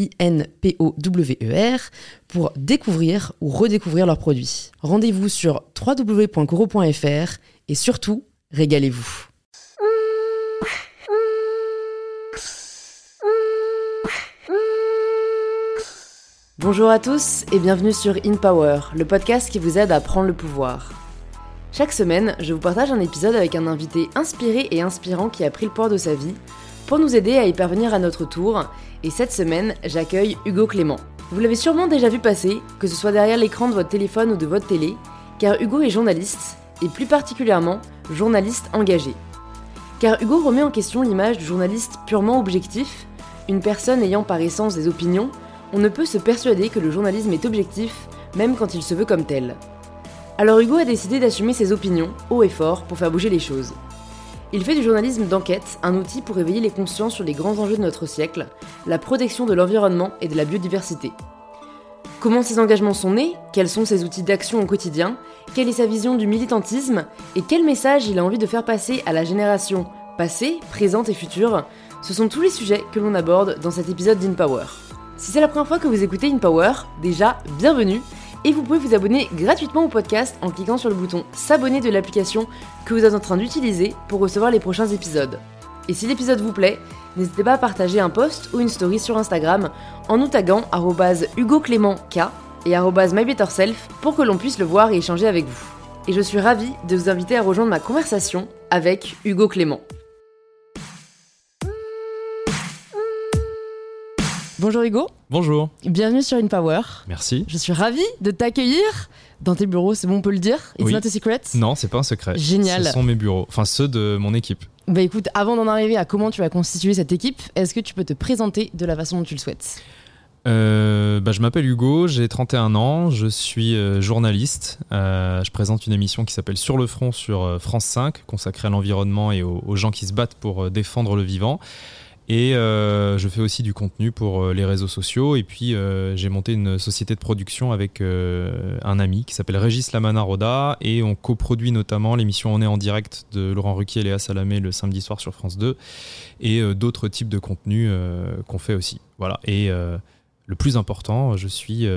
I-N-P-O-W-E-R, pour découvrir ou redécouvrir leurs produits. Rendez-vous sur www.coro.fr et surtout, régalez-vous. Bonjour à tous et bienvenue sur In Power, le podcast qui vous aide à prendre le pouvoir. Chaque semaine, je vous partage un épisode avec un invité inspiré et inspirant qui a pris le pouvoir de sa vie pour nous aider à y parvenir à notre tour. Et cette semaine, j'accueille Hugo Clément. Vous l'avez sûrement déjà vu passer, que ce soit derrière l'écran de votre téléphone ou de votre télé, car Hugo est journaliste, et plus particulièrement journaliste engagé. Car Hugo remet en question l'image du journaliste purement objectif, une personne ayant par essence des opinions, on ne peut se persuader que le journalisme est objectif, même quand il se veut comme tel. Alors Hugo a décidé d'assumer ses opinions, haut et fort, pour faire bouger les choses. Il fait du journalisme d'enquête un outil pour éveiller les consciences sur les grands enjeux de notre siècle, la protection de l'environnement et de la biodiversité. Comment ses engagements sont nés? Quels sont ses outils d'action au quotidien? Quelle est sa vision du militantisme? Et quel message il a envie de faire passer à la génération passée, présente et future? Ce sont tous les sujets que l'on aborde dans cet épisode d'InPower. Si c'est la première fois que vous écoutez InPower, déjà, bienvenue et vous pouvez vous abonner gratuitement au podcast en cliquant sur le bouton s'abonner de l'application que vous êtes en train d'utiliser pour recevoir les prochains épisodes. Et si l'épisode vous plaît, n'hésitez pas à partager un post ou une story sur Instagram en nous taguant hugoclémentk et mybetterself pour que l'on puisse le voir et échanger avec vous. Et je suis ravie de vous inviter à rejoindre ma conversation avec Hugo Clément. Bonjour Hugo. Bonjour. Bienvenue sur InPower. Merci. Je suis ravie de t'accueillir dans tes bureaux, c'est bon, on peut le dire It's oui. not a secret Non, c'est pas un secret. Génial. Ce sont mes bureaux, enfin ceux de mon équipe. Bah écoute, avant d'en arriver à comment tu vas constituer cette équipe, est-ce que tu peux te présenter de la façon dont tu le souhaites? Euh, bah, je m'appelle Hugo, j'ai 31 ans, je suis euh, journaliste. Euh, je présente une émission qui s'appelle Sur le front sur euh, France 5, consacrée à l'environnement et aux, aux, gens qui se battent pour défendre le vivant. Et euh, je fais aussi du contenu pour euh, les réseaux sociaux. Et puis, euh, j'ai monté une société de production avec un ami qui s'appelle Régis Lamana Roda. Et on coproduit notamment l'émission On est en direct de Laurent Ruquier et Léa Salamé le samedi soir sur France 2. Et d'autres types de contenus qu'on fait aussi. Voilà. Et le plus important, je suis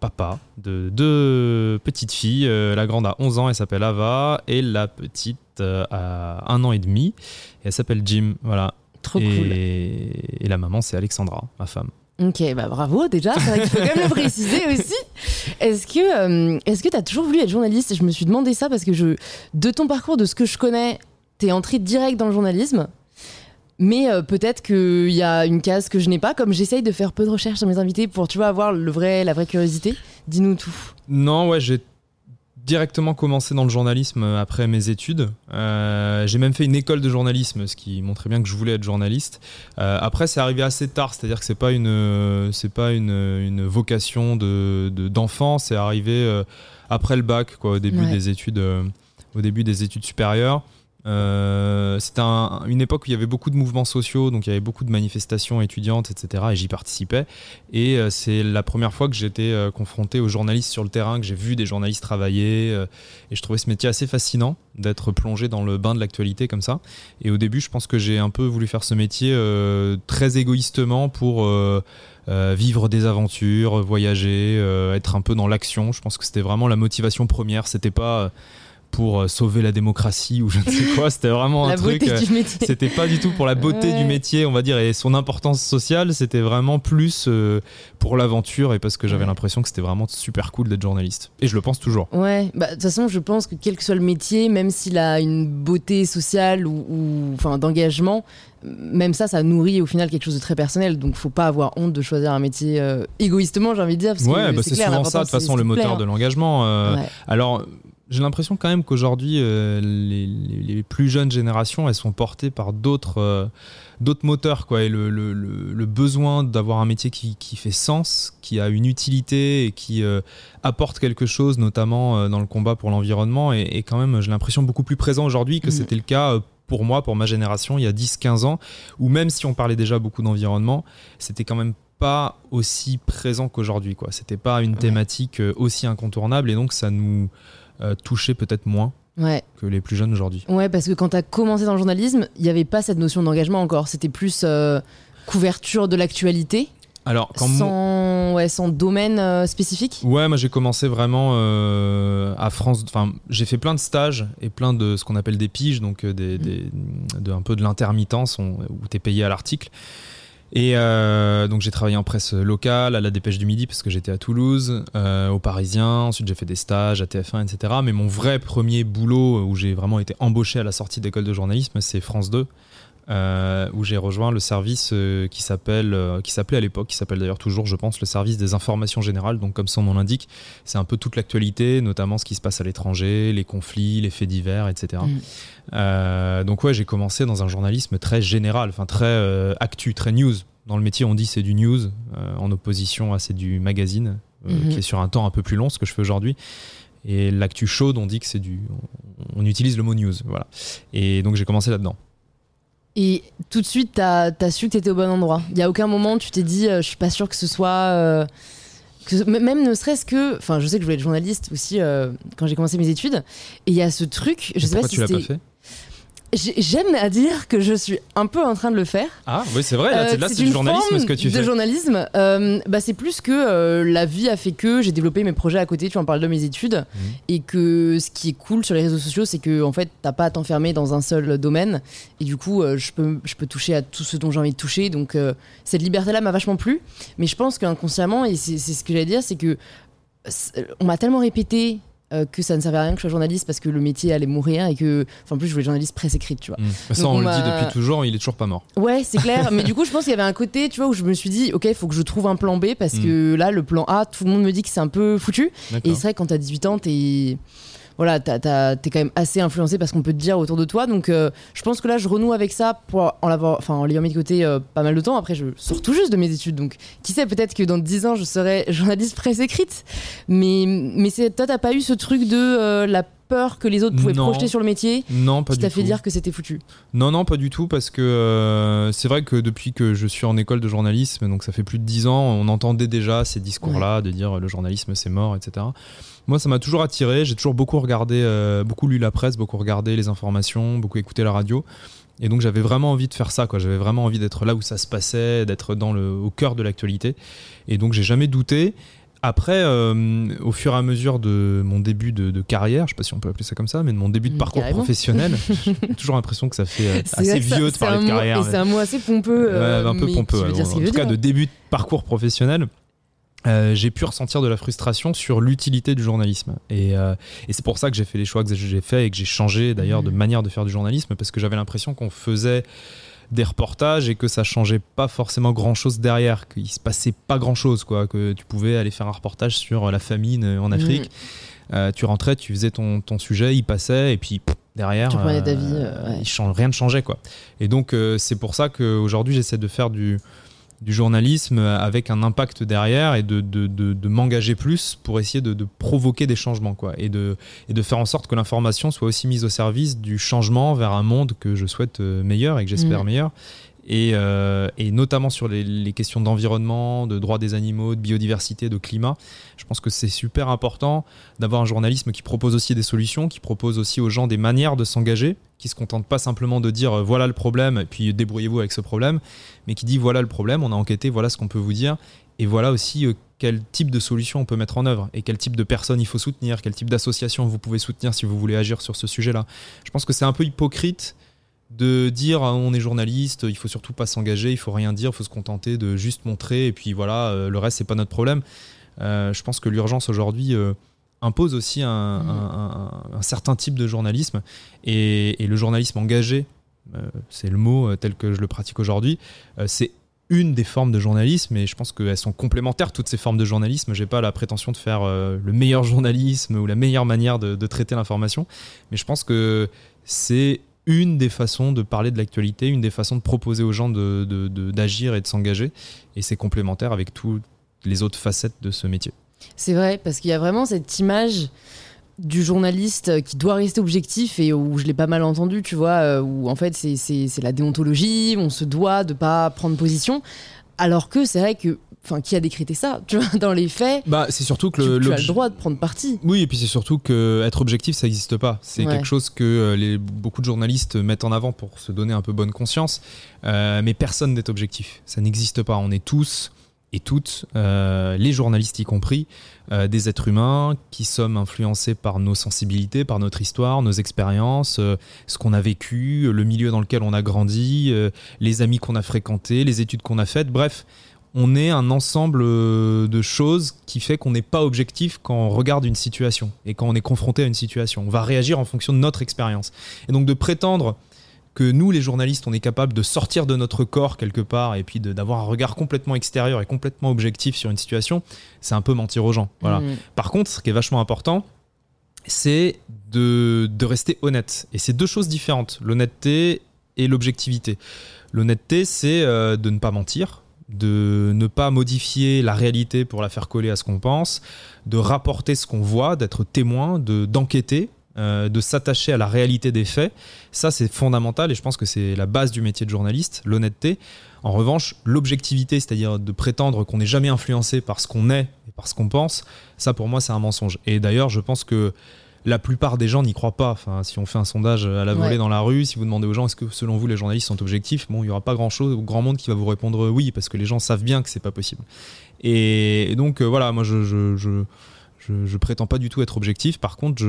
papa de deux petites filles. La grande a 11 ans, elle s'appelle Ava. Et la petite a un an et demi. Et elle s'appelle Jim. Voilà. Trop et, cool. Et la maman, c'est Alexandra, ma femme. Ok, bah bravo déjà, c'est vrai qu'il faut quand même le préciser aussi. Est-ce que euh, est-ce que tu as toujours voulu être journaliste? Je me suis demandé ça parce que je, de ton parcours, de ce que je connais, t'es entré direct dans le journalisme. Mais euh, peut-être qu'il y a une case que je n'ai pas, comme j'essaye de faire peu de recherches sur mes invités pour, tu vois, avoir le vrai, la vraie curiosité. Dis-nous tout. Non, ouais, j'ai directement commencé dans le journalisme après mes études. Euh, j'ai même fait une école de journalisme, ce qui montrait bien que je voulais être journaliste. Euh, après, c'est arrivé assez tard, c'est-à-dire que c'est pas une, c'est pas une, une vocation de, de- d'enfant. C'est arrivé euh, après le bac, quoi, au début Ouais. des études, euh, au début des études supérieures. Euh, c'était un- une époque où il y avait beaucoup de mouvements sociaux, donc il y avait beaucoup de manifestations étudiantes, etc. Et j'y participais. Et euh, c'est la première fois que j'étais euh, confronté aux journalistes sur le terrain, que j'ai vu des journalistes travailler. et je trouvais ce métier assez fascinant d'être plongé dans le bain de l'actualité comme ça. Et au début, je pense que j'ai un peu voulu faire ce métier très égoïstement pour vivre des aventures, voyager, être un peu dans l'action. Je pense que c'était vraiment la motivation première. C'était pas pour euh, sauver la démocratie ou je ne sais quoi. C'était vraiment un La truc. beauté euh, du métier. C'était pas du tout pour la beauté Ouais. du métier, on va dire, et son importance sociale. C'était vraiment plus euh, pour l'aventure et parce que j'avais Ouais. l'impression que c'était vraiment super cool d'être journaliste. Et je le pense toujours. Ouais, bah, de toute façon, je pense que quel que soit le métier, même s'il a une beauté sociale ou, enfin, d'engagement, même ça, ça nourrit au final quelque chose de très personnel. Donc, faut pas avoir honte de choisir un métier euh, égoïstement, j'ai envie de dire. Parce Ouais, bah, c'est souvent ça, de toute façon, le moteur de l'engagement. euh, Ouais. Alors, j'ai l'impression quand même qu'aujourd'hui, euh, les, plus jeunes générations, elles sont portées par d'autres euh, d'autres moteurs. Quoi, et le, le- le- le besoin d'avoir un métier qui, qui fait sens, qui a une utilité et qui euh, apporte quelque chose, notamment dans le combat pour l'environnement, est, est quand même, j'ai l'impression, beaucoup plus présent aujourd'hui que Mhm. c'était le cas. pour moi, pour ma génération, il y a 10-15 ans, où même si on parlait déjà beaucoup d'environnement, c'était quand même pas aussi présent qu'aujourd'hui. quoi. C'était pas une thématique aussi incontournable et donc ça nous euh, touchait peut-être moins Ouais. que les plus jeunes aujourd'hui. Ouais, parce que quand tu as commencé dans le journalisme, il n'y avait pas cette notion d'engagement encore. C'était plus euh, couverture de l'actualité, Alors, quand sans, ouais, sans domaine euh, spécifique. Ouais, moi j'ai commencé vraiment euh, à France. Enfin, j'ai fait plein de stages et plein de ce qu'on appelle des piges, donc des, des- de, un peu de l'intermittence où tu es payé à l'article. Et euh, donc j'ai travaillé en presse locale, à la Dépêche du Midi parce que j'étais à Toulouse, euh, au Parisien. Ensuite j'ai fait des stages à TF1, etc. Mais mon vrai premier boulot où j'ai vraiment été embauché à la sortie d'école de journalisme, c'est France 2. Euh, où j'ai rejoint le service euh, qui s'appelle, euh, qui s'appelait à l'époque, qui s'appelle d'ailleurs toujours, je pense, le service des informations générales. Donc, comme son nom l'indique, c'est un peu toute l'actualité, notamment ce qui se passe à l'étranger, les conflits, les faits divers, etc. Mm. Donc, ouais, j'ai commencé dans un journalisme très général, enfin très actu, très news. Dans le métier, on dit c'est du news, en opposition à c'est du magazine, Mhm. qui est sur un temps un peu plus long, ce que je fais aujourd'hui. Et l'actu chaude, on dit que c'est du. On, on utilise le mot news, voilà. Et donc, j'ai commencé là-dedans. Et tout de suite, tu as, su que tu étais au bon endroit. Il y a aucun moment où tu t'es dit, euh, je suis pas sûr que ce soit. euh, que, m- même ne serait-ce que. Enfin, je sais que je voulais être journaliste aussi euh, quand j'ai commencé mes études. Et il y a ce truc, je sais pas pourquoi si tu l'as pas fait? J'aime à dire que je suis un peu en train de le faire. Ah, oui, c'est vrai, là, Euh, c'est- là, c'est c'est du journalisme ce que tu de fais. journalisme, euh, bah, c'est plus que euh, la vie a fait que j'ai développé mes projets à côté, tu en parles de mes études, Mhm. et que ce qui est cool sur les réseaux sociaux, c'est que en fait, t'as pas à t'enfermer dans un seul domaine, et du coup, je, peux, je peux toucher à tout ce dont j'ai envie de toucher, donc cette liberté-là m'a vachement plu, mais je pense qu'inconsciemment, et c'est ce que j'allais dire, c'est que on m'a tellement répété euh, que ça ne servait à rien que je sois journaliste parce que le métier allait mourir et que, enfin, en plus, je voulais journaliste presse écrite, tu vois. Mm. Ça, Donc, on, on le dit depuis toujours, il est toujours pas mort. Ouais, c'est clair. mais du coup, je pense qu'il y avait un côté, tu vois, où je me suis dit, ok, il faut que je trouve un plan B parce Mm. que là, le plan A, tout le monde me dit que c'est un peu foutu. Et c'est vrai que quand t'as 18 ans, t'es. Voilà, t'es quand même assez influencé par ce qu'on peut te dire autour de toi. Donc, euh, je pense que là, je renoue avec ça pour en l'avoir, enfin, en l'ayant mis de côté euh, pas mal de temps. Après, je sors tout juste de mes études. Donc, qui sait, peut-être que dans 10 ans, je serai journaliste presse écrite. Mais, mais c'est, toi, t'as pas eu ce truc de euh, la peur que les autres pouvaient Non. projeter sur le métier Non, pas qui du t'a tout. fait dire que c'était foutu? Non, non, pas du tout, parce que euh, c'est vrai que depuis que je suis en école de journalisme, donc ça fait plus de 10 ans, on entendait déjà ces discours-là de dire le journalisme c'est mort, etc. Moi, ça m'a toujours attiré. J'ai toujours beaucoup regardé, euh, beaucoup lu la presse, beaucoup regardé les informations, beaucoup écouté la radio. Et donc, j'avais vraiment envie de faire ça, quoi. J'avais vraiment envie d'être là où ça se passait, d'être dans le, au cœur de l'actualité. Et donc, j'ai jamais douté. Après, euh, au fur et à mesure de mon début de, de carrière, je sais pas si on peut appeler ça comme ça, mais de mon début de Mm, parcours carrément. professionnel, j'ai toujours l'impression que ça fait euh, assez ça- vieux de parler de mot- carrière. Et mais- c'est un mot assez pompeux. euh, Ouais, un peu pompeux. dire en tout cas, de début de parcours professionnel, euh, j'ai pu ressentir de la frustration sur l'utilité du journalisme. Et, euh, et c'est pour ça que j'ai fait les choix que j'ai fait et que j'ai changé d'ailleurs de Mhm. manière de faire du journalisme parce que j'avais l'impression qu'on faisait des reportages et que ça changeait pas forcément grand chose derrière, qu'il se passait pas grand chose, quoi, que tu pouvais aller faire un reportage sur la famine en Afrique. Euh, tu rentrais, tu faisais ton, ton sujet, il passait, et puis pff, derrière, Tu ta vie, euh, ouais. il change, rien ne changeait. Quoi. Et donc, euh, c'est pour ça qu'aujourd'hui, j'essaie de faire du, du journalisme avec un impact derrière et de, de, de- de m'engager plus pour essayer de, de provoquer des changements quoi, et, de, et de faire en sorte que l'information soit aussi mise au service du changement vers un monde que je souhaite euh, meilleur et que j'espère Mhm. meilleur. Et, euh, et notamment sur les, les questions d'environnement, de droits des animaux, de biodiversité, de climat. Je pense que c'est super important d'avoir un journalisme qui propose aussi des solutions, qui propose aussi aux gens des manières de s'engager, qui se contente pas simplement de dire euh, voilà le problème et puis débrouillez-vous avec ce problème, mais qui dit voilà le problème, on a enquêté, voilà ce qu'on peut vous dire, et voilà aussi euh, quel type de solution on peut mettre en œuvre et quel type de personnes il faut soutenir, quel type d'association vous pouvez soutenir si vous voulez agir sur ce sujet-là. Je pense que c'est un peu hypocrite de dire ah, on est journaliste, il faut surtout pas s'engager, il faut rien dire, il faut se contenter de juste montrer et puis voilà, euh, le reste c'est pas notre problème. Euh, je pense que l'urgence aujourd'hui euh, impose aussi mmh. un, certain type de journalisme et, le journalisme engagé, c'est le mot tel que je le pratique aujourd'hui, c'est une des formes de journalisme et je pense qu'elles sont complémentaires toutes ces formes de journalisme. J'ai pas la prétention de faire le meilleur journalisme ou la meilleure manière de, de traiter l'information, mais je pense que c'est une des façons de parler de l'actualité, une des façons de proposer aux gens d'agir de, et de s'engager. Et c'est complémentaire avec toutes les autres facettes de ce métier. C'est vrai, parce qu'il y a vraiment cette image du journaliste qui doit rester objectif et où je l'ai pas mal entendu, tu vois, euh, où en fait c'est la déontologie, on se doit de pas prendre position. Alors que c'est vrai que enfin qui a décrété ça tu vois dans les faits. Bah c'est surtout que le, tu, as le droit de prendre parti. Oui et puis c'est surtout que être objectif ça n'existe pas. C'est quelque chose que euh, les, beaucoup de journalistes mettent en avant pour se donner un peu bonne conscience. Euh, mais personne n'est objectif. Ça n'existe pas. On est tous et toutes, euh, les journalistes y compris, des êtres humains qui sommes influencés par nos sensibilités, par notre histoire, nos expériences, ce qu'on a vécu, le milieu dans lequel on a grandi, les amis qu'on a fréquentés, les études qu'on a faites, bref, on est un ensemble euh, de choses qui fait qu'on n'est pas objectif quand on regarde une situation et quand on est confronté à une situation. On va réagir en fonction de notre expérience. Et donc de prétendre que nous, les journalistes, on est capable de sortir de notre corps quelque part et puis d'avoir un regard complètement extérieur et complètement objectif sur une situation, c'est un peu mentir aux gens. Voilà. Mmh. Par contre, ce qui est vachement important, c'est de, rester honnête. Et c'est deux choses différentes, l'honnêteté et l'objectivité. L'honnêteté, c'est euh, de ne pas mentir, de ne pas modifier la réalité pour la faire coller à ce qu'on pense, de rapporter ce qu'on voit, d'être témoin, de d'enquêter, euh, de s'attacher à la réalité des faits. Ça, c'est fondamental et je pense que c'est la base du métier de journaliste, l'honnêteté. En revanche, l'objectivité, c'est-à-dire de prétendre qu'on n'est jamais influencé par ce qu'on est et par ce qu'on pense, ça pour moi c'est un mensonge. Et d'ailleurs, je pense que la plupart des gens n'y croient pas. Enfin, si on fait un sondage à la volée dans la rue, si vous demandez aux gens est-ce que selon vous les journalistes sont objectifs, bon, il n'y aura pas grand chose ou grand monde qui va vous répondre oui, parce que les gens savent bien que c'est pas possible. Et, donc euh, voilà, moi je je, je, je, prétends pas du tout être objectif. Par contre,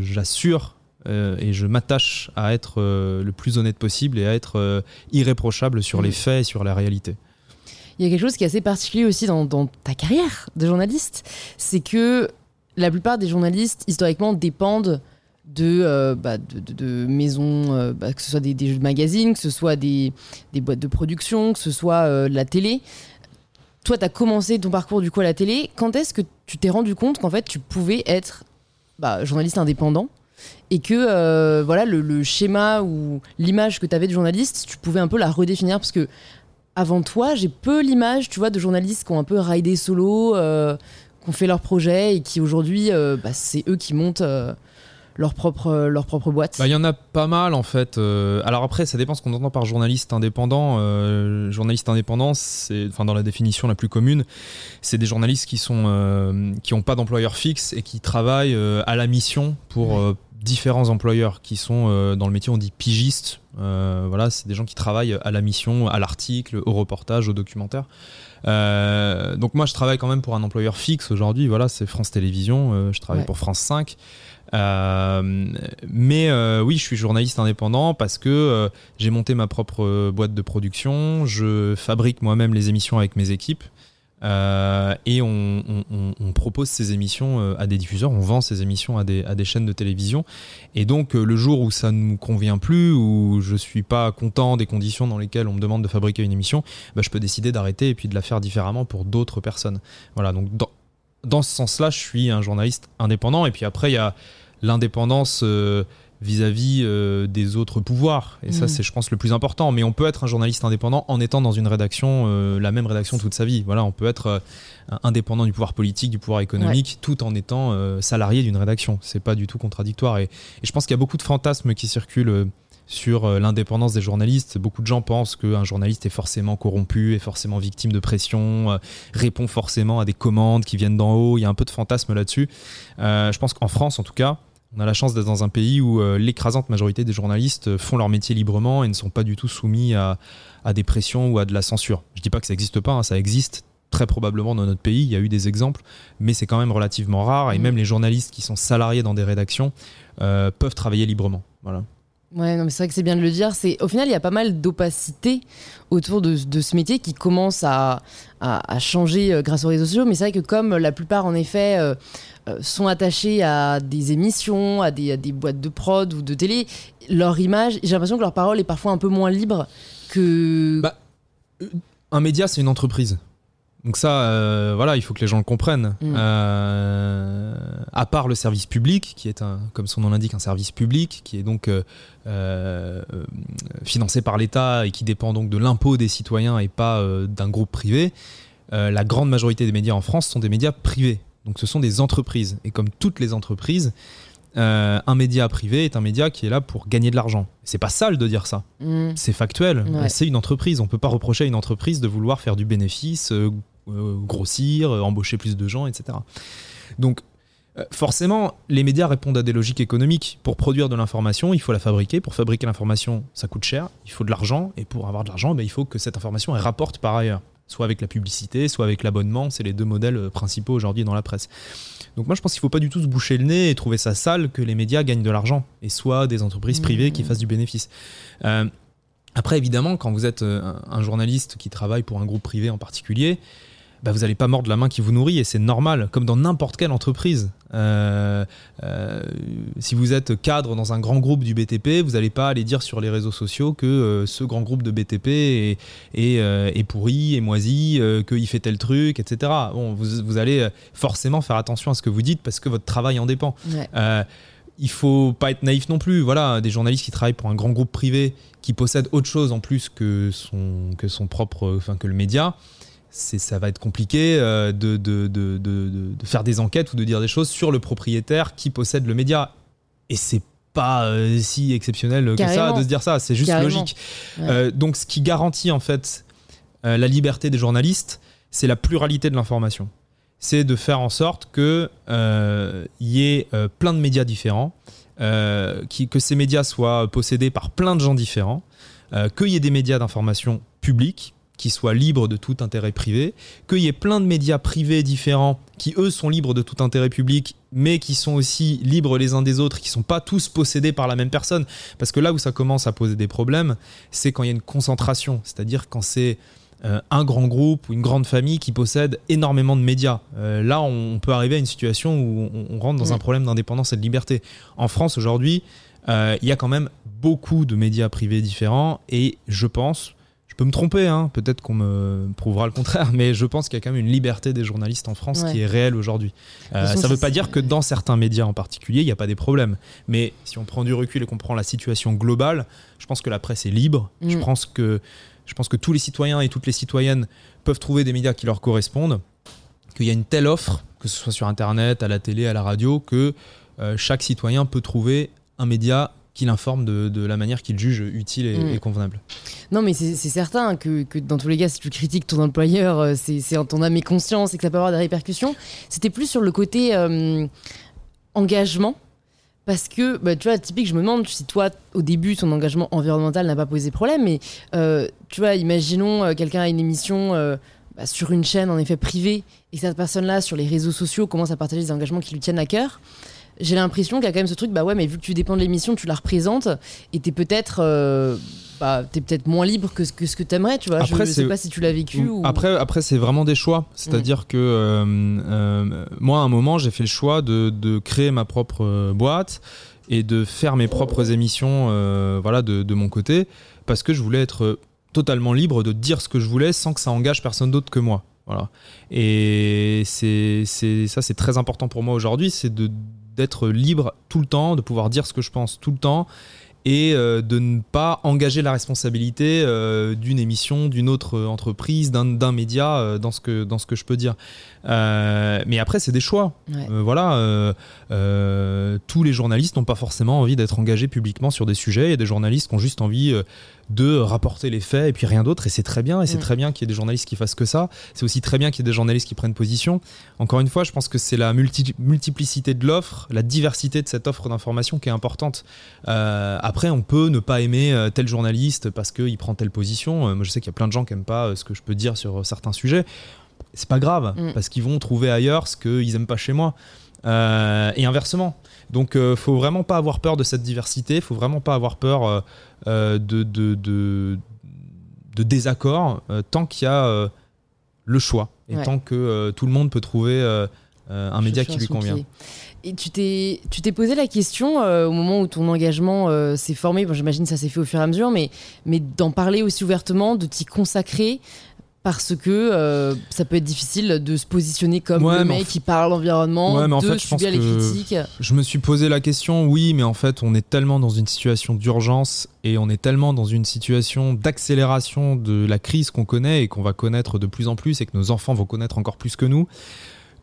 j'assure euh, et je m'attache à être euh, le plus honnête possible et à être irréprochable sur les mm. faits et sur la réalité. Il y a quelque chose qui est assez particulier aussi dans, dans ta carrière de journaliste, c'est que la plupart des journalistes, historiquement, dépendent de, euh, bah, de, maisons, euh, bah, que ce soit des, des, magazines, que ce soit des, boîtes de production, que ce soit euh, la télé. Toi, tu as commencé ton parcours du coup à la télé. Quand est-ce que tu t'es rendu compte qu'en fait, tu pouvais être bah, journaliste indépendant et que voilà le, le, schéma ou l'image que tu avais de journaliste, tu pouvais un peu la redéfinir? Parce que avant toi, j'ai peu l'image, tu vois, de journalistes qui ont un peu raidé solo, qui ont fait leur projet et qui aujourd'hui, euh, bah, c'est eux qui montent euh, leur propre, euh, leur propre boîte bah, Il y en a pas mal en fait. alors après, ça dépend ce qu'on entend par journaliste indépendant. journaliste indépendant, c'est, enfin, dans la définition la plus commune, c'est des journalistes qui sont qui n'ont pas d'employeur fixe et qui travaillent à la mission pour différents employeurs qui sont dans le métier, on dit pigistes. voilà, c'est des gens qui travaillent à la mission, à l'article, au reportage, au documentaire. Euh, donc moi, je travaille quand même pour un employeur fixe aujourd'hui. Voilà, c'est France Télévisions. Euh, je travaille pour France 5. Euh, mais oui, je suis journaliste indépendant parce que j'ai monté ma propre boîte de production. Je fabrique moi-même les émissions avec mes équipes. Euh, et on, propose ces émissions euh, à des diffuseurs, on vend ces émissions à des, chaînes de télévision. Et donc euh, le jour où ça ne nous convient plus, où je suis pas content des conditions dans lesquelles on me demande de fabriquer une émission, bah, je peux décider d'arrêter et puis de la faire différemment pour d'autres personnes. Voilà, donc dans ce sens-là, je suis un journaliste indépendant. Et puis après, il y a l'indépendance vis-à-vis euh, des autres pouvoirs. Et ça, mm. c'est, je pense, le plus important. Mais on peut être un journaliste indépendant en étant dans une rédaction, euh, la même rédaction toute sa vie. Voilà, on peut être euh, indépendant du pouvoir politique, du pouvoir économique, tout en étant salarié d'une rédaction. C'est pas du tout contradictoire. Et, je pense qu'il y a beaucoup de fantasmes qui circulent sur l'indépendance des journalistes. Beaucoup de gens pensent qu'un journaliste est forcément corrompu, est forcément victime de pression, répond forcément à des commandes qui viennent d'en haut. Il y a un peu de fantasme là-dessus. je pense qu'en France, en tout cas, on a la chance d'être dans un pays où euh, l'écrasante majorité des journalistes euh, font leur métier librement et ne sont pas du tout soumis à, des pressions ou à de la censure. Je dis pas que ça n'existe pas, hein, ça existe très probablement dans notre pays, il y a eu des exemples, mais c'est quand même relativement rare. Et mm. même les journalistes qui sont salariés dans des rédactions euh, peuvent travailler librement. Voilà. Ouais, c'est vrai que c'est bien de le dire. C'est au final, il y a pas mal d'opacité autour de, ce métier qui commence à, changer euh, grâce aux réseaux sociaux. Mais c'est vrai que comme la plupart, en effet, euh, sont attachés à des émissions, à des, boîtes de prod ou de télé, leur image, j'ai l'impression que leur parole est parfois un peu moins libre que. Bah, un média, c'est une entreprise. Donc ça, euh, voilà, il faut que les gens le comprennent. Mm. Euh, à part le service public, qui est un, comme son nom l'indique, un service public, qui est donc euh, financé par l'État et qui dépend donc de l'impôt des citoyens et pas d'un groupe privé. la grande majorité des médias en France sont des médias privés. Donc ce sont des entreprises. Et comme toutes les entreprises, euh, un média privé est un média qui est là pour gagner de l'argent. C'est pas sale de dire ça. Mm. C'est factuel. C'est une entreprise. On peut pas reprocher à une entreprise de vouloir faire du bénéfice, euh, grossir, embaucher plus de gens, etc. Donc, forcément, les médias répondent à des logiques économiques. Pour produire de l'information, il faut la fabriquer. Pour fabriquer l'information, ça coûte cher. Il faut de l'argent. Et pour avoir de l'argent, ben, il faut que cette information elle rapporte par ailleurs. Soit avec la publicité, soit avec l'abonnement. C'est les deux modèles principaux aujourd'hui dans la presse. Donc moi je pense qu'il ne faut pas du tout se boucher le nez et trouver ça sale que les médias gagnent de l'argent et soit des entreprises mmh. privées qui fassent du bénéfice. Euh, après évidemment quand vous êtes euh, un journaliste qui travaille pour un groupe privé en particulier, bah, vous n'allez pas mordre la main qui vous nourrit et c'est normal, comme dans n'importe quelle entreprise. Euh, euh, si vous êtes cadre dans un grand groupe du BTP, vous n'allez pas aller dire sur les réseaux sociaux que euh, ce grand groupe de BTP est, est, pourri, est moisi, qu'il fait tel truc, etc. Bon, vous, vous, allez forcément faire attention à ce que vous dites parce que votre travail en dépend. Ouais. il faut pas être naïf non plus. Voilà, des journalistes qui travaillent pour un grand groupe privé qui possède autre chose en plus que son, que son propre, enfin que le média ça va être compliqué euh, de, de, de, de, faire des enquêtes ou de dire des choses sur le propriétaire qui possède le média. Et c'est pas euh, si exceptionnel que ça de se dire ça, c'est juste logique. Euh, donc ce qui garantit en fait la liberté des journalistes, c'est la pluralité de l'information. C'est de faire en sorte qu'il y ait plein de médias différents, qui, que ces médias soient possédés par plein de gens différents, qu'il y ait des médias d'information publics qui soit libre de tout intérêt privé, qu'il y ait plein de médias privés différents qui, eux, sont libres de tout intérêt public, mais qui sont aussi libres les uns des autres, qui ne sont pas tous possédés par la même personne. Parce que là où ça commence à poser des problèmes, c'est quand il y a une concentration, c'est-à-dire quand c'est euh, un grand groupe ou une grande famille qui possède énormément de médias. Euh, là, on, peut arriver à une situation où on, rentre dans un problème d'indépendance et de liberté. En France, aujourd'hui, euh, il y a quand même beaucoup de médias privés différents et je pense je peux me tromper, hein. peut-être qu'on me prouvera le contraire, mais je pense qu'il y a quand même une liberté des journalistes en France qui est réelle aujourd'hui. Euh, ça ne veut pas dire que dans certains médias en particulier, il n'y a pas des problèmes. Mais si on prend du recul et qu'on prend la situation globale, je pense que la presse est libre. Je, mm. pense que, je pense que tous les citoyens et toutes les citoyennes peuvent trouver des médias qui leur correspondent, qu'il y a une telle offre, que ce soit sur Internet, à la télé, à la radio, que euh, chaque citoyen peut trouver un média qu'il informe de, la manière qu'il juge utile et, mm. convenable. Non, mais c'est certain que, dans tous les cas, si tu critiques ton employeur, euh, c'est en ton âme et conscience et que ça peut avoir des répercussions. C'était plus sur le côté euh, engagement. Parce que, bah, tu vois, typique, je me demande si toi, au début, ton engagement environnemental n'a pas posé problème, mais euh, tu vois, imaginons quelqu'un a une émission bah, sur une chaîne, en effet, privée, et cette personne-là, sur les réseaux sociaux, commence à partager des engagements qui lui tiennent à cœur j'ai l'impression qu'il y a quand même ce truc, bah ouais, mais vu que tu dépends de l'émission, tu la représentes et t'es peut-être. Euh, bah, peut-être moins libre que, que ce que t'aimerais, tu vois. Après, je sais pas si tu l'as vécu. Ou... Après, après c'est vraiment des choix. C'est-à-dire mm. que euh, euh, moi, à un moment, j'ai fait le choix de, de créer ma propre boîte et de faire mes propres émissions voilà, de, de, mon côté parce que je voulais être totalement libre de dire ce que je voulais sans que ça engage personne d'autre que moi. Voilà. Et c'est ça, c'est très important pour moi aujourd'hui, c'est de d'être libre tout le temps, de pouvoir dire ce que je pense tout le temps et euh, de ne pas engager la responsabilité euh, d'une émission, d'une autre entreprise, d'un média euh, dans, ce que, dans ce que je peux dire. mais après, c'est des choix. voilà, tous les journalistes n'ont pas forcément envie d'être engagés publiquement sur des sujets. Il y a des journalistes qui ont juste envie de rapporter les faits et puis rien d'autre. Et c'est très bien. Et c'est mm. très bien qu'il y ait des journalistes qui fassent que ça. C'est aussi très bien qu'il y ait des journalistes qui prennent position. Encore une fois, je pense que c'est la multiplicité de l'offre, la diversité de cette offre d'information qui est importante. Euh, après, on peut ne pas aimer euh, tel journaliste parce qu'il prend telle position. Euh, moi, je sais qu'il y a plein de gens qui n'aiment pas ce que je peux dire sur certains sujets c'est pas grave, mm. parce qu'ils vont trouver ailleurs ce qu'ils aiment pas chez moi. et inversement. Donc, ne faut vraiment pas avoir peur de cette diversité, faut vraiment pas avoir peur de, de, de, de désaccord tant qu'il y a le choix et tant que tout le monde peut trouver un média qui lui convient. Et tu t'es, tu t'es posé la question euh, au moment où ton engagement euh, s'est formé, bon, j'imagine que ça s'est fait au fur et à mesure, mais, mais d'en parler aussi ouvertement, de t'y consacrer, parce que euh, ça peut être difficile de se positionner comme le mec qui parle l'environnement, ouais, mais en de fait, je les critiques. Je me suis posé la question, oui, mais en fait, on est tellement dans une situation d'urgence et on est tellement dans une situation d'accélération de la crise qu'on connaît et qu'on va connaître de plus en plus et que nos enfants vont connaître encore plus que nous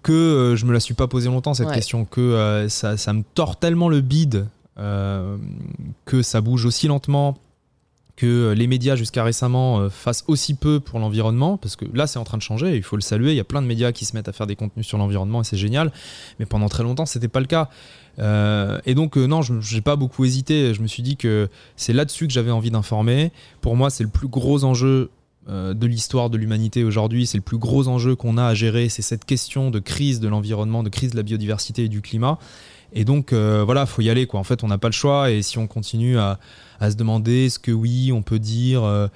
que euh, je me la suis pas posé longtemps cette question, que euh, ça, ça, me tord tellement le bide, euh, que ça bouge aussi lentement, que les médias jusqu'à récemment fassent aussi peu pour l'environnement, parce que là c'est en train de changer, il faut le saluer, il y a plein de médias qui se mettent à faire des contenus sur l'environnement et c'est génial, mais pendant très longtemps c'était pas le cas. et donc non, je n'ai pas beaucoup hésité, je me suis dit que c'est là-dessus que j'avais envie d'informer. Pour moi c'est le plus gros enjeu euh, de l'histoire de l'humanité aujourd'hui, c'est le plus gros enjeu qu'on a à gérer, c'est cette question de crise de l'environnement, de crise de la biodiversité et du climat. Et donc euh, voilà, faut y aller quoi. En fait, on n'a pas le choix et si on continue à, se demander est-ce que oui, on peut dire euh,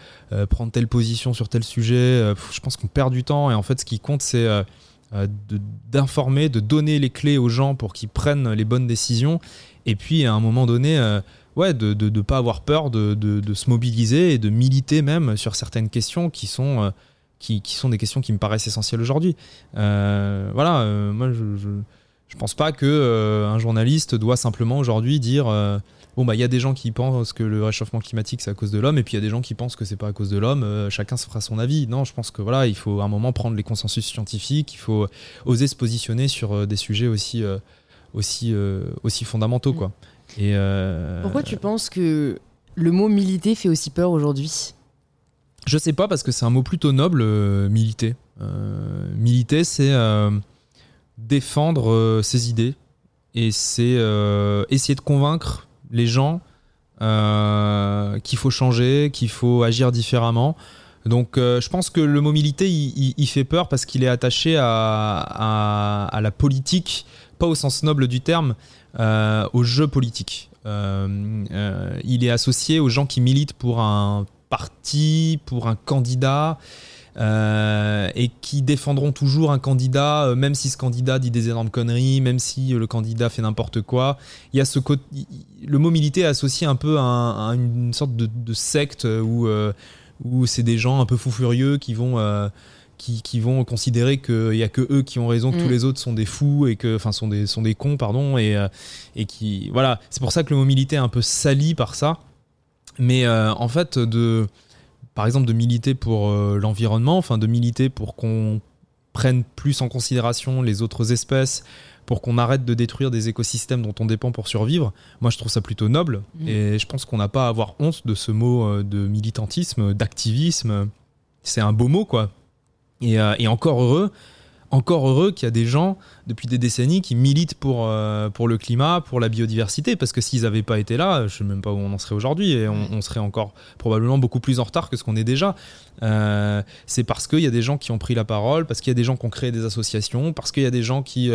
prendre telle position sur tel sujet, je pense qu'on perd du temps et en fait, ce qui compte, c'est d'informer, de, donner les clés aux gens pour qu'ils prennent les bonnes décisions. Et puis à un moment donné ouais, de ne pas avoir peur de, de, se mobiliser et de militer même sur certaines questions qui sont, euh, qui, qui, sont des questions qui me paraissent essentielles aujourd'hui. Euh, voilà, euh, moi je, je, pense pas que un journaliste doit simplement aujourd'hui dire bon bah il y a des gens qui pensent que le réchauffement climatique c'est à cause de l'homme et puis il y a des gens qui pensent que c'est pas à cause de l'homme. chacun se fera son avis. Non, je pense que voilà, il faut à un moment prendre les consensus scientifiques, il faut oser se positionner sur des sujets aussi aussi aussi fondamentaux quoi. Euh, Pourquoi tu penses que le mot militer fait aussi peur aujourd'hui? Je sais pas, parce que c'est un mot plutôt noble, euh, militer. Euh, militer, c'est défendre ses idées et c'est essayer de convaincre les gens qu'il faut changer, qu'il faut agir différemment. Donc je pense que le mot militer, il, fait peur parce qu'il est attaché à, la politique, pas au sens noble du terme, euh, au jeu politique. Euh, euh, il est associé aux gens qui militent pour un parti, pour un candidat. Et qui défendront toujours un candidat, même si ce candidat dit des énormes conneries, même si le candidat fait n'importe quoi. Il y a ce le mot militer est associé un peu à, une sorte de, secte où, où c'est des gens un peu fous furieux qui vont qui, vont considérer qu'il n'y a que eux qui ont raison, que tous mm. les autres sont des fous et que, enfin, sont des, sont des cons, pardon, et, euh, et qui, voilà, c'est pour ça que le mot militer est un peu sali par ça. Mais euh, en fait, de, par exemple, de militer pour euh, l'environnement, enfin, de militer pour qu'on prenne plus en considération les autres espèces, pour qu'on arrête de détruire des écosystèmes dont on dépend pour survivre. Moi, je trouve ça plutôt noble. Mm. Et je pense qu'on n'a pas à avoir honte de ce mot de militantisme, d'activisme. C'est un beau mot, quoi. Euh, et, encore heureux, encore heureux qu'il y a des gens depuis des décennies qui militent pour, euh, pour le climat, pour la biodiversité, parce que s'ils n'avaient pas été là, je ne sais même pas où on en serait aujourd'hui, et on, serait encore probablement beaucoup plus en retard que ce qu'on est déjà. Euh, c'est parce qu'il y a des gens qui ont pris la parole, parce qu'il y a des gens qui ont créé des associations, parce qu'il y a des gens qui,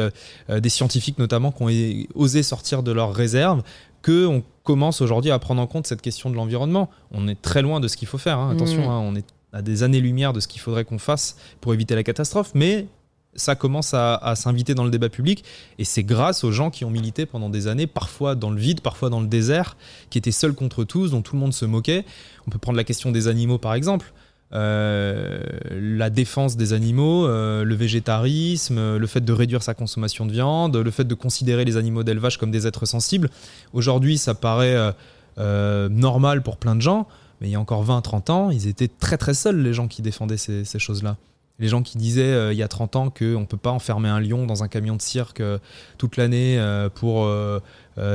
des scientifiques notamment, qui ont osé sortir de leurs réserves, qu'on commence aujourd'hui à prendre en compte cette question de l'environnement. On est très loin de ce qu'il faut faire, hein. attention, mmh. hein, on est à des années-lumière de ce qu'il faudrait qu'on fasse pour éviter la catastrophe, mais ça commence à, s'inviter dans le débat public et c'est grâce aux gens qui ont milité pendant des années, parfois dans le vide, parfois dans le désert, qui étaient seuls contre tous, dont tout le monde se moquait. On peut prendre la question des animaux par exemple. Euh, la défense des animaux, euh, le végétarisme, le fait de réduire sa consommation de viande, le fait de considérer les animaux d'élevage comme des êtres sensibles. Aujourd'hui, ça paraît euh, normal pour plein de gens. Mais il y a encore 20-30 ans, ils étaient très très seuls, les gens qui défendaient ces, choses-là. Les gens qui disaient euh, il y a 30 ans qu'on ne peut pas enfermer un lion dans un camion de cirque euh, toute l'année euh, pour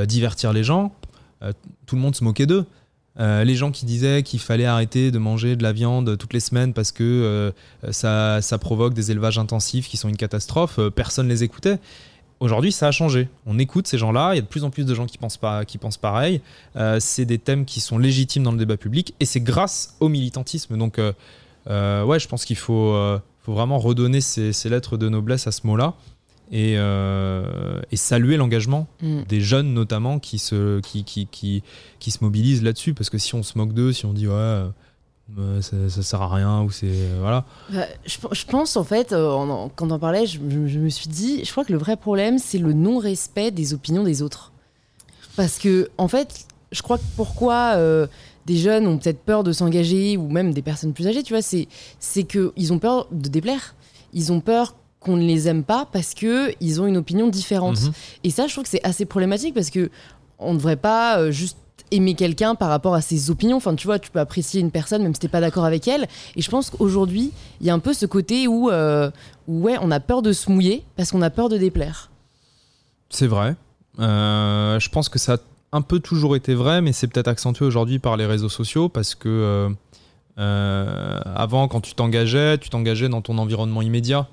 divertir les gens, tout le monde se moquait d'eux. les gens qui disaient qu'il fallait arrêter de manger de la viande toutes les semaines parce que ça, ça, provoque des élevages intensifs qui sont une catastrophe, personne ne les écoutait. Aujourd'hui, ça a changé. On écoute ces gens-là. Il y a de plus en plus de gens qui pensent, pas, qui pensent pareil. C'est des thèmes qui sont légitimes dans le débat public et c'est grâce au militantisme. Donc, ouais, je pense qu'il faut, faut vraiment redonner ces, lettres de noblesse à ce mot-là et, et, saluer l'engagement mm. des jeunes notamment qui se, qui, qui, qui, qui se mobilisent là-dessus. Parce que si on se moque d'eux, si on dit ouais ça, ça, sert à rien ou c'est euh, voilà bah, je, pense en fait euh, quand on parlait je, me suis dit je crois que le vrai problème c'est le non respect des opinions des autres parce que en fait je crois que pourquoi euh, des jeunes ont peut-être peur de s'engager ou même des personnes plus âgées tu vois c'est c'est que ils ont peur de déplaire ils ont peur qu'on ne les aime pas parce que ils ont une opinion différente mhm. et ça je trouve que c'est assez problématique parce que on ne devrait pas juste aimer quelqu'un par rapport à ses opinions. Enfin, tu vois, tu peux apprécier une personne même si t'es pas d'accord avec elle. Et je pense qu'aujourd'hui, il y a un peu ce côté où, euh, ouais, on a peur de se mouiller parce qu'on a peur de déplaire. C'est vrai. Euh, je pense que ça un peu toujours été vrai, mais c'est peut-être accentué aujourd'hui par les réseaux sociaux parce que euh, avant, quand tu t'engageais, tu t'engageais dans ton environnement immédiat,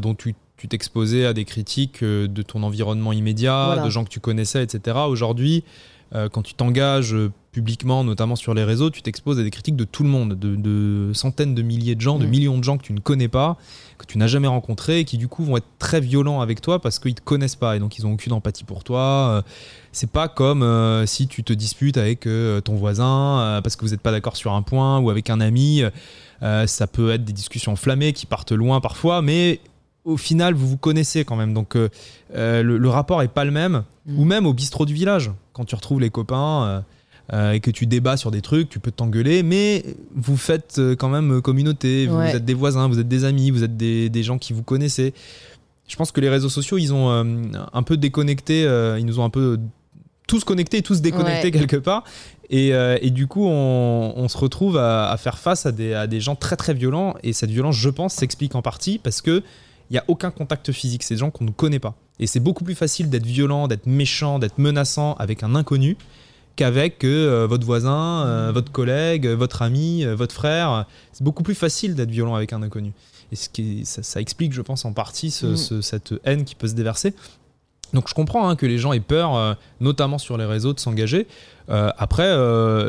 dont tu tu t'exposais à des critiques de ton environnement immédiat, de gens que tu connaissais, etc. Aujourd'hui, euh, quand tu t'engages euh, publiquement, notamment sur les réseaux, tu t'exposes à des critiques de tout le monde, de, centaines de milliers de gens, de mm. millions de gens que tu ne connais pas, que tu n'as jamais rencontrés, et qui du coup vont être très violents avec toi parce qu'ils te connaissent pas et donc ils ont aucune empathie pour toi. Euh, c'est pas comme si tu te disputes avec ton voisin parce que vous n'êtes pas d'accord sur un point ou avec un ami. ça peut être des discussions enflammées qui partent loin parfois, mais au final, vous vous connaissez quand même. Donc, euh, euh, le, rapport est pas le même. Mm. Ou même au bistrot du village, quand tu retrouves les copains euh, et que tu débats sur des trucs, tu peux t'engueuler, mais vous faites quand même communauté. Vous, êtes des voisins, vous êtes des amis, vous êtes des, des, gens qui vous connaissez. Je pense que les réseaux sociaux, ils ont un peu déconnecté, ils nous ont un peu tous connectés et tous déconnectés quelque part. Et, et, du coup, on, on se retrouve à, à, faire face à des, à des gens très très violents. Et cette violence, je pense, s'explique en partie parce que il n'y a aucun contact physique. C'est des gens qu'on ne connaît pas. Et c'est beaucoup plus facile d'être violent, d'être méchant, d'être menaçant avec un inconnu qu'avec euh, votre voisin, euh, votre collègue, euh, votre ami, votre frère. C'est beaucoup plus facile d'être violent avec un inconnu. Et ce qui ça, explique, je pense, en partie mm. cette haine qui peut se déverser. Donc je comprends hein, que les gens aient peur, notamment sur les réseaux, de s'engager. après,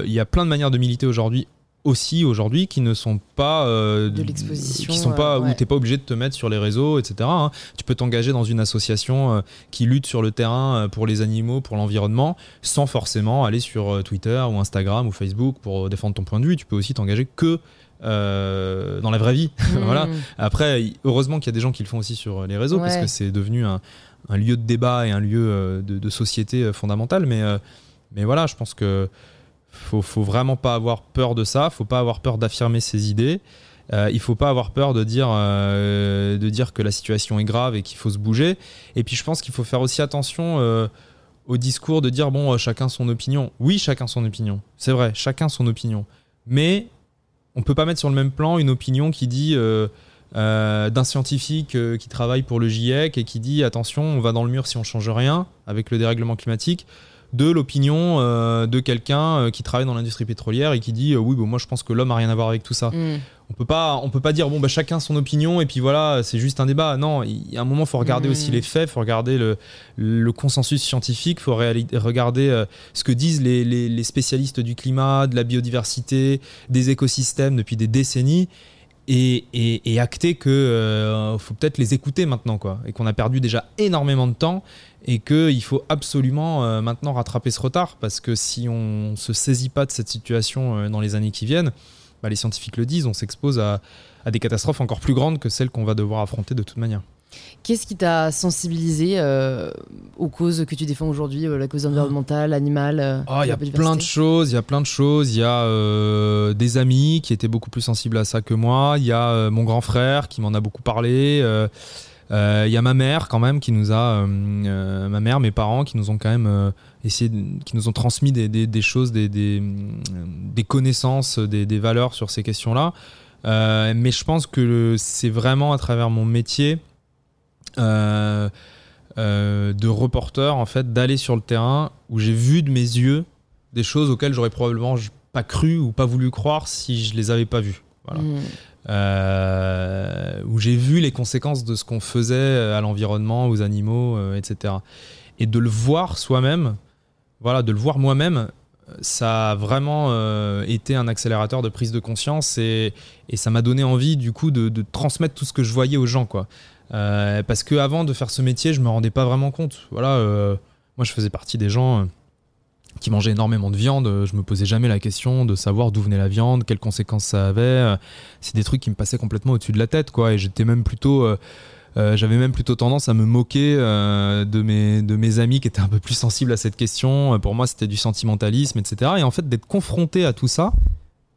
il y a plein de manières de militer aujourd'hui aussi aujourd'hui qui ne sont pas euh, de l'exposition qui sont pas euh, où t'es pas obligé de te mettre sur les réseaux etc hein. tu peux t'engager dans une association euh, qui lutte sur le terrain pour les animaux pour l'environnement sans forcément aller sur Twitter ou Instagram ou Facebook pour défendre ton point de vue tu peux aussi t'engager que dans la vraie vie voilà mmh. après heureusement qu'il y a des gens qui le font aussi sur les réseaux parce que c'est devenu un, un, lieu de débat et un lieu de, de société fondamental mais mais voilà je pense que faut, faut vraiment pas avoir peur de ça, faut pas avoir peur d'affirmer ses idées. Euh, il faut pas avoir peur de dire, euh, de dire que la situation est grave et qu'il faut se bouger. Et puis je pense qu'il faut faire aussi attention euh, au discours de dire bon, euh, chacun son opinion. Oui, chacun son opinion. C'est vrai, chacun son opinion. Mais on peut pas mettre sur le même plan une opinion qui dit d'un scientifique qui travaille pour le GIEC et qui dit attention, on va dans le mur si on change rien avec le dérèglement climatique de l'opinion euh, de quelqu'un euh, qui travaille dans l'industrie pétrolière et qui dit euh, oui bon, moi je pense que l'homme a rien à voir avec tout ça. Mm. On peut pas on peut pas dire bon bah chacun son opinion et puis voilà c'est juste un débat. Non, il y a un moment faut regarder aussi mm. les faits, faut regarder le, le consensus scientifique, faut regarder ce que disent les, les, spécialistes du climat, de la biodiversité, des écosystèmes depuis des décennies. Et, acter que faut peut-être les écouter maintenant quoi et qu'on a perdu déjà énormément de temps et qu'il faut absolument euh, maintenant rattraper ce retard parce que si on ne se saisit pas de cette situation euh, dans les années qui viennent, bah, les scientifiques le disent, on s'expose à, des catastrophes encore plus grandes que celles qu'on va devoir affronter de toute manière. Qu'est-ce qui t'a sensibilisé euh, aux causes que tu défends aujourd'hui, la cause environnementale, animale ah, Il y a plein de choses, il y a plein de choses. Il y a des amis qui étaient beaucoup plus sensibles à ça que moi. Il y a mon grand frère qui m'en a beaucoup parlé. Il euh, y a ma mère quand même qui nous a, euh, euh, ma mère, mes parents qui nous ont quand même essayé, qui nous ont transmis des, des, choses, des, des, connaissances, des, valeurs sur ces questions-là. mais je pense que c'est vraiment à travers mon métier de reporter, en fait, d'aller sur le terrain où j'ai vu de mes yeux des choses auxquelles j'aurais probablement pas cru ou pas voulu croire si je les avais pas vues. Voilà. Mmh. Euh, où j'ai vu les conséquences de ce qu'on faisait à l'environnement, aux animaux, euh, etc. Et de le voir soi-même, voilà, de le voir moi-même, ça a vraiment euh, été un accélérateur de prise de conscience et, et ça m'a donné envie du coup de, de, transmettre tout ce que je voyais aux gens quoi. Euh, parce que avant de faire ce métier, je me rendais pas vraiment compte. Voilà, euh, moi je faisais partie des gens qui mangeaient énormément de viande. Je me posais jamais la question de savoir d'où venait la viande, quelles conséquences ça avait. C'est des trucs qui me passaient complètement au-dessus de la tête quoi. Et j'étais même plutôt euh, j'avais même plutôt tendance à me moquer euh, de, mes, de mes amis qui étaient un peu plus sensibles à cette question. Euh, pour moi, c'était du sentimentalisme, etc. Et en fait, d'être confronté à tout ça,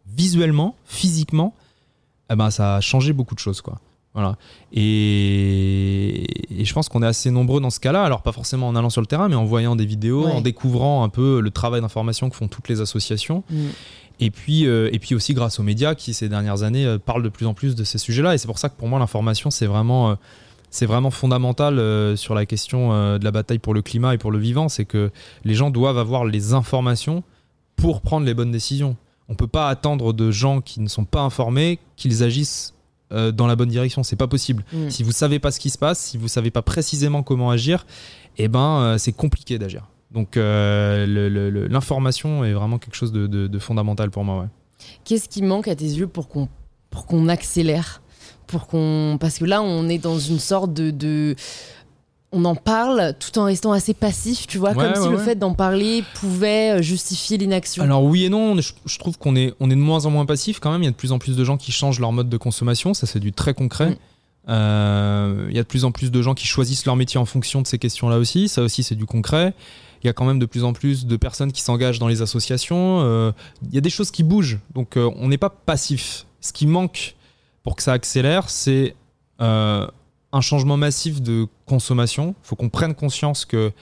visuellement, physiquement, eh ben, ça a changé beaucoup de choses. Quoi. Voilà. Et, et, je pense qu'on est assez nombreux dans ce cas-là. Alors, pas forcément en allant sur le terrain, mais en voyant des vidéos, ouais. en découvrant un peu le travail d'information que font toutes les associations. Mm. Et puis, euh, et puis aussi grâce aux médias qui, ces dernières années, euh, parlent de plus en plus de ces sujets-là. Et c'est pour ça que pour moi, l'information, c'est vraiment, euh, c'est vraiment fondamental sur la question de la bataille pour le climat et pour le vivant. C'est que les gens doivent avoir les informations pour prendre les bonnes décisions. On ne peut pas attendre de gens qui ne sont pas informés qu'ils agissent euh, dans la bonne direction. C'est pas possible. Mmh. Si vous savez pas ce qui se passe, si vous savez pas précisément comment agir, eh ben, c'est compliqué d'agir. Donc euh, l'information est vraiment quelque chose de, de, de fondamental pour moi. Ouais. Qu'est-ce qui manque à tes yeux pour qu'on pour qu'on accélère? Pour qu'on parce que là on est dans une sorte de, de... on en parle tout en restant assez passif, tu vois, ouais, comme ouais, si le fait d'en parler pouvait justifier l'inaction. Alors oui et non, je, je trouve qu'on est, on est de moins en moins passif quand même. Il y a de plus en plus de gens qui changent leur mode de consommation, ça c'est du très concret. Mm. Euh, il y a de plus en plus de gens qui choisissent leur métier en fonction de ces questions-là aussi, ça aussi c'est du concret. Il y a quand même de plus en plus de personnes qui s'engagent dans les associations. Euh, il y a des choses qui bougent, donc euh, on n'est pas passif. Ce qui manque pour que ça accélère, c'est euh, un changement massif de consommation. Il faut qu'on prenne conscience que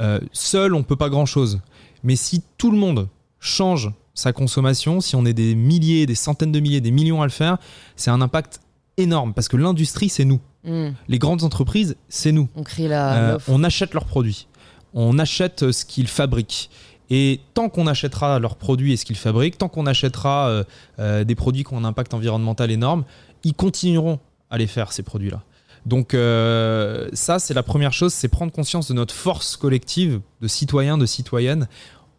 euh, seul, on ne peut pas grand-chose. Mais si tout le monde change sa consommation, si on est des milliers, des centaines de milliers, des millions à le faire, c'est un impact énorme parce que l'industrie, c'est nous. Mm. Les grandes entreprises, c'est nous. On crée la. Euh, on achète leurs produits. On achète ce qu'ils fabriquent. Et tant qu'on achètera leurs produits et ce qu'ils fabriquent, tant qu'on achètera euh, euh, des produits qui ont un impact environnemental énorme, ils continueront à les faire, ces produits-là. Donc euh, ça, c'est la première chose, c'est prendre conscience de notre force collective de citoyens, de citoyennes.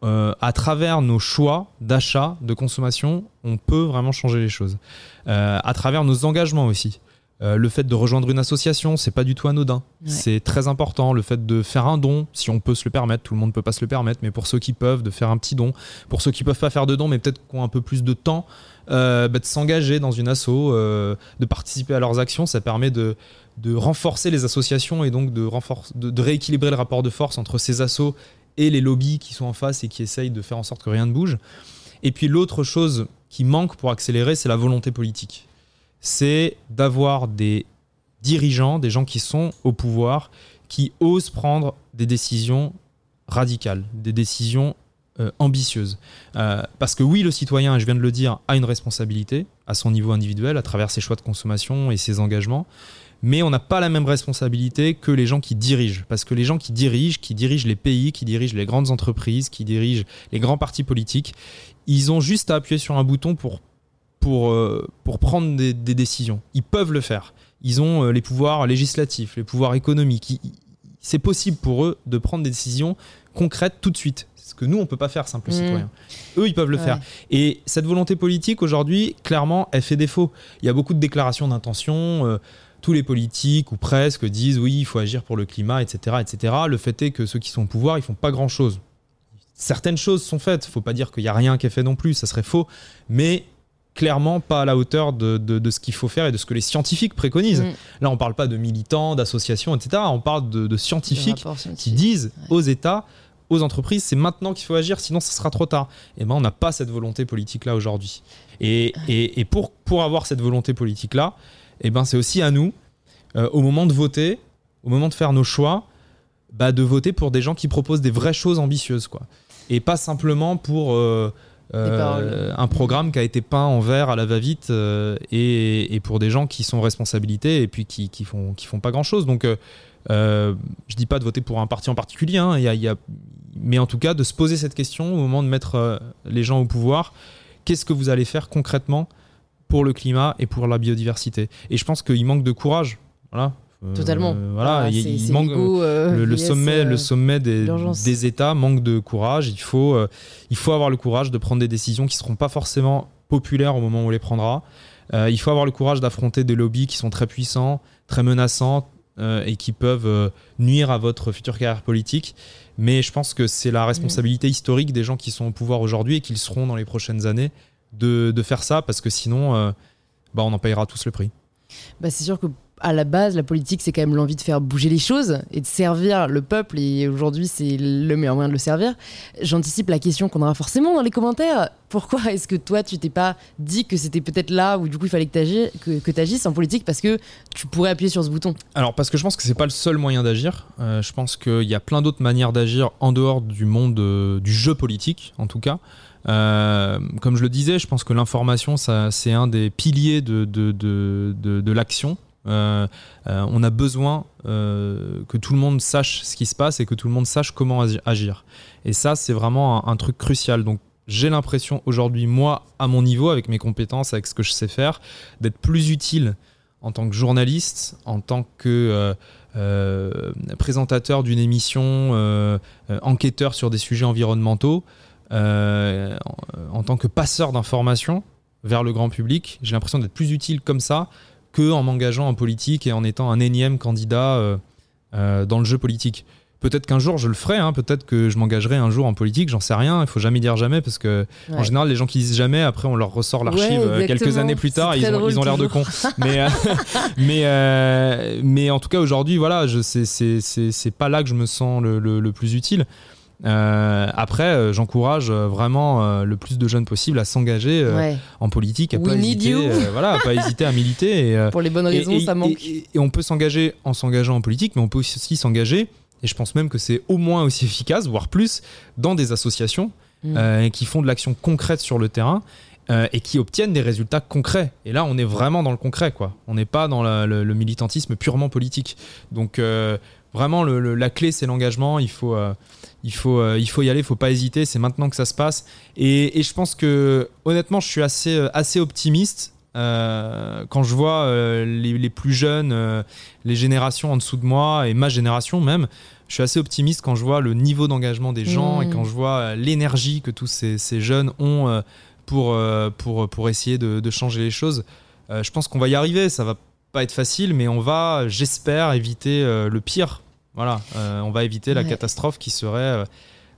Euh, à travers nos choix d'achat, de consommation, on peut vraiment changer les choses. Euh, à travers nos engagements aussi. Euh, le fait de rejoindre une association, c'est pas du tout anodin. Ouais. C'est très important. Le fait de faire un don, si on peut se le permettre, tout le monde peut pas se le permettre, mais pour ceux qui peuvent, de faire un petit don. Pour ceux qui peuvent pas faire de don, mais peut-être qui ont un peu plus de temps, euh, bah, de s'engager dans une asso, euh, de participer à leurs actions, ça permet de, de renforcer les associations et donc de, de, rééquilibrer le rapport de force entre ces assos et les lobbies qui sont en face et qui essayent de faire en sorte que rien ne bouge. Et puis l'autre chose qui manque pour accélérer, c'est la volonté politique c'est d'avoir des dirigeants, des gens qui sont au pouvoir, qui osent prendre des décisions radicales, des décisions euh, ambitieuses. Euh, parce que oui, le citoyen, je viens de le dire, a une responsabilité à son niveau individuel, à travers ses choix de consommation et ses engagements, mais on n'a pas la même responsabilité que les gens qui dirigent. Parce que les gens qui dirigent, qui dirigent les pays, qui dirigent les grandes entreprises, qui dirigent les grands partis politiques, ils ont juste à appuyer sur un bouton pour pour, euh, pour prendre des, des, décisions. Ils peuvent le faire. Ils ont euh, les pouvoirs législatifs, les pouvoirs économiques. C'est possible pour eux de prendre des décisions concrètes tout de suite. Ce que nous, on ne peut pas faire, simple mmh. citoyen. Eux, ils peuvent le ouais. faire. Et cette volonté politique, aujourd'hui, clairement, elle fait défaut. Il y a beaucoup de déclarations d'intention. Euh, tous les politiques, ou presque, disent oui, il faut agir pour le climat, etc., etc. Le fait est que ceux qui sont au pouvoir, ils font pas grand-chose. Certaines choses sont faites. Il ne faut pas dire qu'il n'y a rien qui est fait non plus, ça serait faux. Mais clairement pas à la hauteur de, de, de ce qu'il faut faire et de ce que les scientifiques préconisent. Mmh. Là, on parle pas de militants, d'associations, etc. On parle de, de scientifiques qui disent ouais. aux États, aux entreprises, c'est maintenant qu'il faut agir, sinon ce sera trop tard. Et ben, on n'a pas cette volonté politique-là aujourd'hui. Et, et, et, pour, pour avoir cette volonté politique-là, et ben, c'est aussi à nous, euh, au moment de voter, au moment de faire nos choix, bah, de voter pour des gens qui proposent des vraies choses ambitieuses. Quoi. Et pas simplement pour... Euh, euh, un programme qui a été peint en vert à la va-vite et, et, pour des gens qui sont responsabilités et puis qui, qui font, qui font pas grand-chose. Donc, je dis pas de voter pour un parti en particulier, hein, y a, y a... mais en tout cas de se poser cette question au moment de mettre les gens au pouvoir. Qu'est-ce que vous allez faire concrètement pour le climat et pour la biodiversité Et je pense qu'il manque de courage. Voilà, Totalement. voilà, Ah, il, manque euh, le, sommet, euh, le sommet des, États manque de courage. Il faut, euh, il faut avoir le courage de prendre des décisions qui seront pas forcément populaires au moment où on les prendra. Euh, il faut avoir le courage d'affronter des lobbies qui sont très puissants, très menaçants euh, et qui peuvent euh, nuire à votre future carrière politique. Mais je pense que c'est la responsabilité historique des gens qui sont au pouvoir aujourd'hui et qui le seront dans les prochaines années de, de faire ça parce que sinon, euh, bah, on en payera tous le prix. Bah, c'est sûr que à la base, la politique, c'est quand même l'envie de faire bouger les choses et de servir le peuple. Et aujourd'hui, c'est le meilleur moyen de le servir. J'anticipe la question qu'on aura forcément dans les commentaires. Pourquoi est-ce que toi, tu t'es pas dit que c'était peut-être là où du coup il fallait que tu que, que agisses en politique parce que tu pourrais appuyer sur ce bouton? Alors parce que je pense que c'est pas le seul moyen d'agir. Euh, je pense qu'il y a plein d'autres manières d'agir en dehors du monde euh, du jeu politique, en tout cas. Euh, comme je le disais, je pense que l'information, c'est un des piliers de, l'action. Euh, euh, on a besoin que tout le monde sache ce qui se passe et que tout le monde sache comment agi- agir. Et ça, c'est vraiment un, truc crucial. Donc, j'ai l'impression aujourd'hui, moi, à mon niveau, avec mes compétences, avec ce que je sais faire, d'être plus utile en tant que journaliste, en tant que présentateur d'une émission, enquêteur sur des sujets environnementaux, euh, en, en tant que passeur d'informations vers le grand public. J'ai l'impression d'être plus utile comme ça que en m'engageant en politique et en étant un énième candidat euh, euh, dans le jeu politique. Peut-être qu'un jour je le ferai, hein, peut-être que je m'engagerai un jour en politique, j'en sais rien, il faut jamais dire jamais parce que en général les gens qui disent jamais, après on leur ressort l'archive Ouais, quelques années plus tard et ils ont, drôle ils ont l'air de cons. mais, euh, mais, euh, mais en tout cas aujourd'hui, voilà, c'est- pas là que je me sens le, le- le plus utile. Euh, après, euh, j'encourage euh, vraiment le plus de jeunes possible à s'engager Ouais. en politique, à We pas hésiter, voilà, à pas hésiter à militer. Et, Pour les bonnes raisons, et, ça manque. et- on peut s'engager en s'engageant en politique, mais on peut aussi s'engager, et je pense même que c'est au moins aussi efficace, voire plus, dans des associations Mm. qui font de l'action concrète sur le terrain. euh, et qui obtiennent des résultats concrets. Et là, on est vraiment dans le concret, quoi. On n'est pas dans la- le, le militantisme purement politique. Donc, euh, vraiment, le- le- la clé, c'est l'engagement. Il faut, euh, il faut, euh, il faut y aller. Il faut pas hésiter. C'est maintenant que ça se passe. Et, et je pense que, honnêtement, je suis assez, euh, assez optimiste. euh, quand je vois les, les plus jeunes, les générations en dessous de moi et ma génération même, je suis assez optimiste quand je vois le niveau d'engagement des gens et quand je vois l'énergie que tous ces, ces jeunes ont pour, pour, pour essayer de, de changer les choses. Je pense qu'on va y arriver. Ça va pas être facile, mais on va, j'espère, éviter le pire. Voilà, Euh, on va éviter la catastrophe qui serait euh,